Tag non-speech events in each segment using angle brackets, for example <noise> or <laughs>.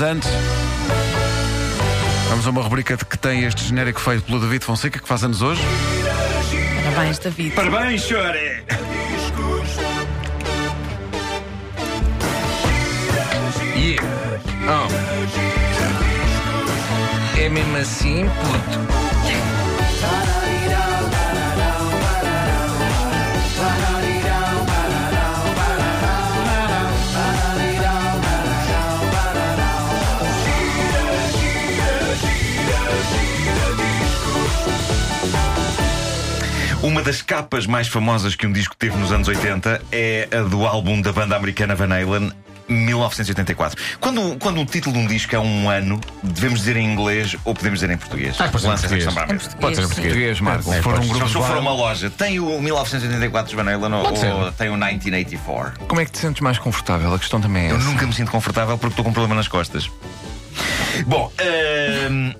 Antes, vamos a uma rubrica de que tem este genérico feito pelo David Fonseca, que faz anos hoje. Parabéns, David. Parabéns, chore! Yeah. Oh. É mesmo assim, puto. Das capas mais famosas que um disco teve nos anos 80 é a do álbum da banda americana Van Halen, 1984. Quando, quando o título de um disco é um ano, devemos dizer em inglês ou podemos dizer em português? Ah, pode ser em Lança português. Em Pode ser em português. Português, Marco. É, Se for um grupo Se for uma loja, tem o 1984 de Van Halen ou, Pode ser. ou tem o 1984? Como é que te sentes mais confortável? A questão também é Eu essa. nunca me sinto confortável porque estou com um problema nas costas. Bom, ehm,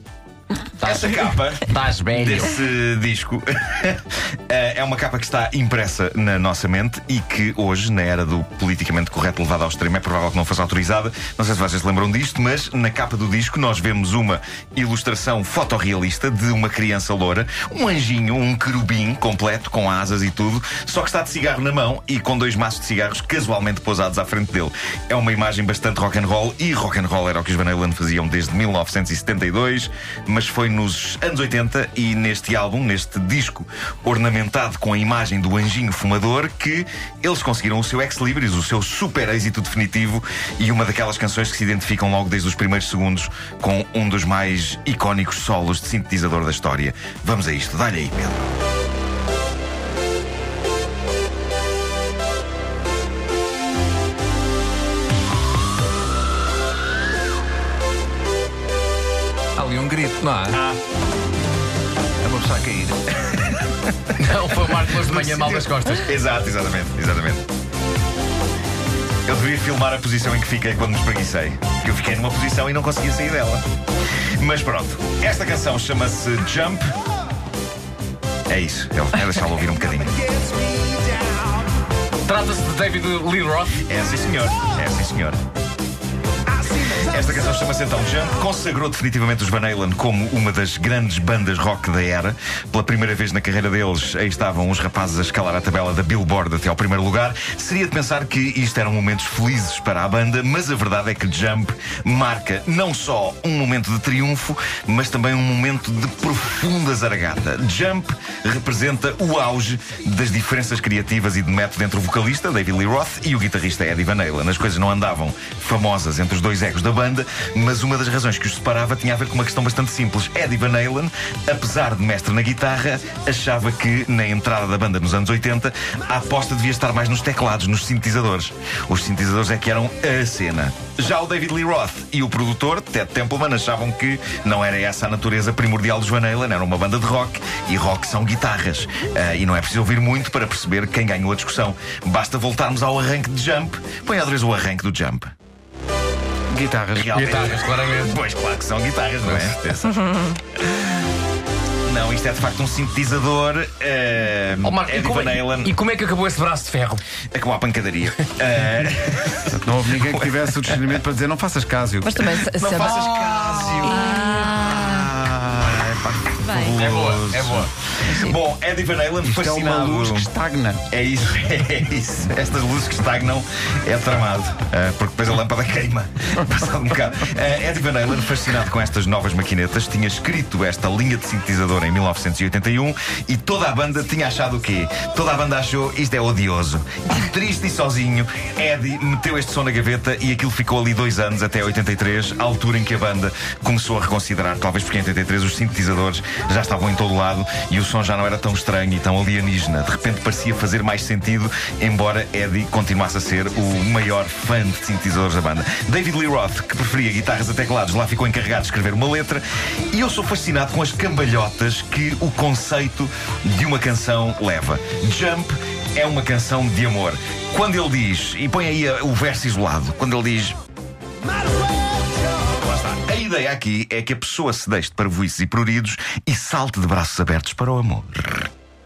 essa capa Estás velho. desse disco <laughs> eh, é uma capa que está impressa na nossa mente e que hoje, na era do politicamente correto levado ao extremo, é provável que não fosse autorizada. Não sei se vocês se lembram disto, mas na capa do disco nós vemos uma ilustração fotorrealista de uma criança loura, um anjinho, um querubim completo, com asas e tudo, só que está de cigarro na mão e com dois maços de cigarros casualmente pousados à frente dele. É uma imagem bastante rock and roll e rock and roll era o que os Van Halen faziam desde 1972, mas foi nos anos 80 e neste álbum, neste disco ornamentado com a imagem do anjinho fumador, que eles conseguiram o seu ex libris, o seu super êxito definitivo e uma daquelas canções que se identificam logo desde os primeiros segundos com um dos mais icónicos solos de sintetizador da história. Vamos a isto, dá-lhe aí, Pedro. Grito, não há? É uma pessoa a cair. <laughs> Não, foi o Marco de manhã mal das costas. Exato, exatamente, exatamente. Eu devia filmar a posição em que fiquei quando me espreguicei. Porque eu fiquei numa posição e não conseguia sair dela. Mas pronto, esta canção chama-se Jump. É isso, é é deixá-lo ouvir um bocadinho. Trata-se de David Lee Roth. É sim, senhor. É sim, senhor. Esta canção chama-se então Jump, consagrou definitivamente os Van Halen como uma das grandes bandas rock da era. Pela primeira vez na carreira deles, aí estavam os rapazes a escalar a tabela da Billboard até ao primeiro lugar. Seria de pensar que isto eram momentos felizes para a banda, mas a verdade é que Jump marca não só um momento de triunfo, mas também um momento de profunda zaragata. Jump representa o auge das diferenças criativas e de método entre o vocalista, David Lee Roth, e o guitarrista Eddie Van Halen. As coisas não andavam famosas entre os dois egos da banda, mas uma das razões que os separava tinha a ver com uma questão bastante simples. Eddie Van Halen, apesar de mestre na guitarra, achava que, na entrada da banda nos anos 80, a aposta devia estar mais nos teclados, nos sintetizadores. Os sintetizadores é que eram a cena. Já o David Lee Roth e o produtor, Ted Templeman, achavam que não era essa a natureza primordial dos Van Halen, era uma banda de rock e rock são guitarras. Ah, e não é preciso ouvir muito para perceber quem ganhou a discussão. Basta voltarmos ao arranque de Jump. Põe outra vez o arranque do Jump. Guitarras. Realmente. Guitarras, claramente. Pois claro que são guitarras, não é? Atenção. Não, isto é de facto um sintetizador. eh, Ó, Marco, e, Eddie como Van é, e como é que acabou esse braço de ferro? Acabou a pancadaria. <laughs> Eh, Não houve ninguém que tivesse o discernimento para dizer não faças caso. Mas também se, não se- faças caso. Ah, é pá, Bem. É boa, é boa. Bom, Eddie Van Halen Isto é uma fascinado. luz que estagna. É isso, <laughs> é isso. Estas luzes que estagnam é tramado. Ah, porque depois a lâmpada queima. <laughs> Passado um bocado. Ah, Eddie Van Halen, fascinado com estas novas maquinetas, tinha escrito esta linha de sintetizador em 1981 e toda a banda tinha achado o quê? Toda a banda achou isto é odioso. E triste e sozinho, Eddie meteu este som na gaveta e aquilo ficou ali dois anos, até 83, a altura em que a banda começou a reconsiderar, talvez porque em 83 os sintetizadores já estavam em todo lado e o som já não era tão estranho e tão alienígena. De repente parecia fazer mais sentido, embora Eddie continuasse a ser o maior fã de sintetizadores da banda. David Lee Roth, que preferia guitarras a teclados, lá ficou encarregado de escrever uma letra e eu sou fascinado com as cambalhotas que o conceito de uma canção leva. Jump é uma canção de amor. Quando ele diz, e põe aí o verso isolado, quando ele diz. Ideia aqui é que a pessoa se deixe de parvoices e pruridos e salte de braços abertos para o amor.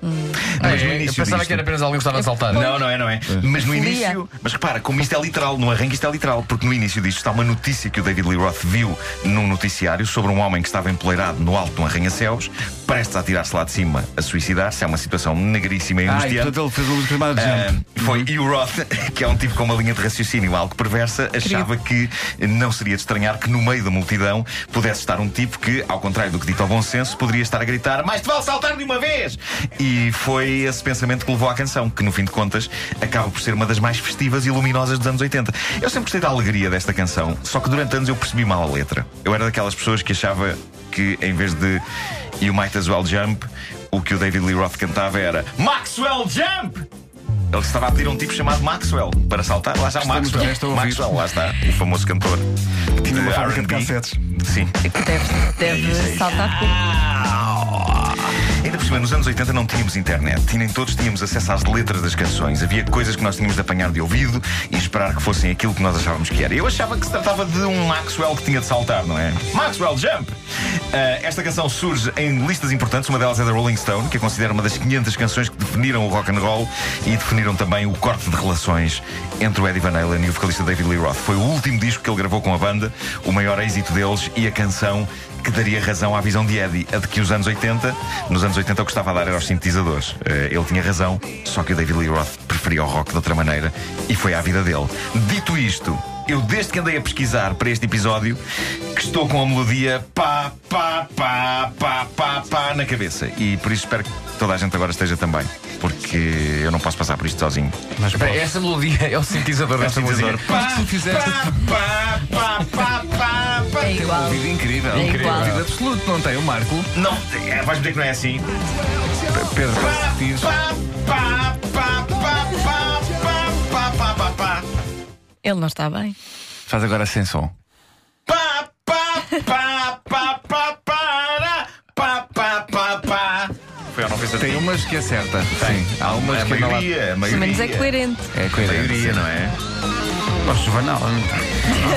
Mas no É, eu início pensava disto- que era apenas alguém que estava a saltar. Não, não é, não é. Mas no Folia. início. Mas repara, como isto é literal, no arranque isto é literal, porque no início disto está uma notícia que o David Lee Roth viu num noticiário sobre um homem que estava empoleirado no alto de um arranha-céus, prestes a tirar-se lá de cima a suicidar-se. É uma situação negríssima e Ah, e angustiante. portanto ele fez uma música chamada Ah, Jump. foi e o Roth, <laughs> que é um tipo com uma linha de raciocínio algo perversa, achava que não seria de estranhar que no meio da multidão pudesse estar um tipo que, ao contrário do que dito ao bom senso, poderia estar a gritar: Mais te vale saltar de uma vez! E foi esse pensamento que levou à canção, que no fim de contas acaba por ser uma das mais festivas e luminosas dos anos 80. Eu sempre gostei da alegria desta canção, só que durante anos eu percebi mal a letra. Eu era daquelas pessoas que achava que em vez de You Might As Well Jump, o que o David Lee Roth cantava era Maxwell Jump! Ele estava a pedir um tipo chamado Maxwell para saltar. Lá está o Maxwell. Maxwell, lá está, o famoso cantor. Tinha uma fábrica de cassetes. Sim. Deve, deve saltar pouco. Ainda por cima, nos anos 80 não tínhamos internet e nem todos tínhamos acesso às letras das canções. Havia coisas que nós tínhamos de apanhar de ouvido e esperar que fossem aquilo que nós achávamos que era. Eu achava que se tratava de um Maxwell que tinha de saltar, não é? Maxwell Jump! Ah, esta canção surge em listas importantes, uma delas é da Rolling Stone, que a considera uma das 500 canções que definiram o rock and roll e definiram também o corte de relações entre o Eddie Van Halen e o vocalista David Lee Roth. Foi o último disco que ele gravou com a banda, o maior êxito deles e a canção que daria razão à visão de Eddie, a de que os anos 80, nos anos 80 o que estava a dar era os sintetizadores. Eh, ele tinha razão, só que o David Lee Roth preferia o rock de outra maneira e foi à vida dele. Dito isto, eu desde que andei a pesquisar para este episódio, que estou com a melodia pá, pá, pá, pá, pá, pá na cabeça. E por isso espero que toda a gente agora esteja também. Porque eu não posso passar por isto sozinho. Mas Espera, essa melodia é o sintetizador desta música. Pá, se tu fizeste- pá, pá, pá, pá, pá. É igual. Uma vida incrível. É incrível. igual. Vida absoluto, não tem o Marco. Não, é, vais dizer que não é assim. Pedro, pá, pá, Ele não está bem. Faz agora sem som. Pá, pá, pá, pá, pá, para, pá, pá, pá, pá. Foi não fez Tem umas que acerta. Sim, há umas a que não lá- maioria, a Pelo maioria. menos é coerente. É A coerente. maioria, sim. não é? Gosto de Vanal.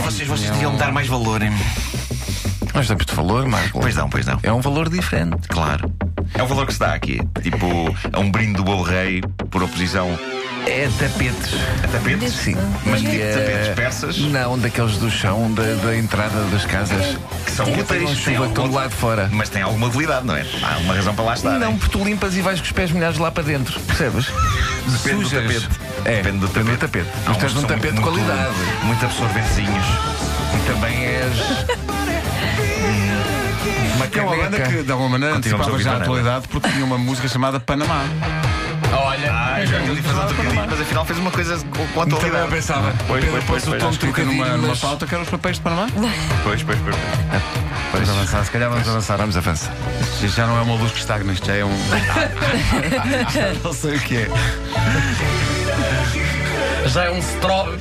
Vocês, vocês deviam dar mais valor, hein? Nós damos de valor, Marco. Pois não, pois não. É um valor diferente. Claro. É o valor que se dá aqui. Tipo, a um brinde do bolo rei por oposição É tapetes. a tapetes. Sim. Mas que tipo de é- tapetes persas? Não, daqueles do chão, da, da entrada das casas. Que são que úteis, chuva alguma- todo lá de fora. Mas tem alguma utilidade, não é? Há uma razão para lá estar. Não, hein? porque tu limpas e vais com os pés molhados lá para dentro, percebes? Depende do Sujas. tapete. É, Depende do tapete. tapete. Há Mas uns tens um tapete de muito- qualidade. Muito absorventezinhos. E também és. <laughs> Uma Que é uma banda caneca. que, de alguma maneira, Continuamos antecipava já a atualidade porque tinha uma música chamada Panamá. Olha, Já queria fazer um trocadilho, mas afinal fez uma coisa com, Também eu atualidade. pensava. Pois, pois, pois, o pois, tom de trocadilho, numa pauta que eram os papéis de Panamá. <laughs> Pois, pois, pois. Vamos avançar, se calhar vamos avançar. Vamos avançar. Isto já não é uma luz que estagna, isto já é um. <laughs> <laughs> não sei o que é. Já é um strobe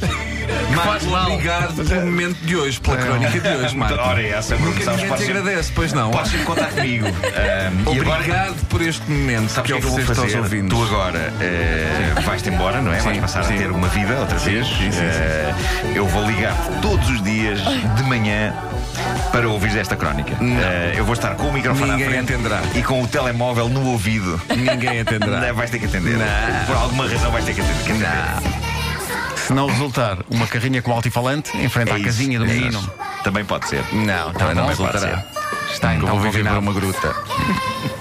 mal. Obrigado pelo momento de hoje, pela crónica de hoje, Marco. Ora, é essa, Bruno, Nunca sabes, ninguém te agradece, pois não. Podes sempre contar comigo. Ahm, e agora, Obrigado por este momento sabes que o que é que eu vou aos fazer? ouvintes. Tu agora eh, vais-te embora, não é? vais passar sim. a ter uma vida outra vez. sim, sim, sim. Eh, eu vou ligar todos os dias de manhã para ouvir esta crónica. Eh, eu vou estar com o microfone Ninguém à frente entenderá. e com o telemóvel no ouvido. Ninguém entenderá. <laughs> Não, vais ter que atender. Não. Por alguma razão vais ter que atender. que atender. Se não resultar uma carrinha com altifalante em frente É à isso, casinha do é menino. isso. Também pode ser. Não, também não Também pode resultará. ser. Está Eu então vou viver para uma gruta. <laughs>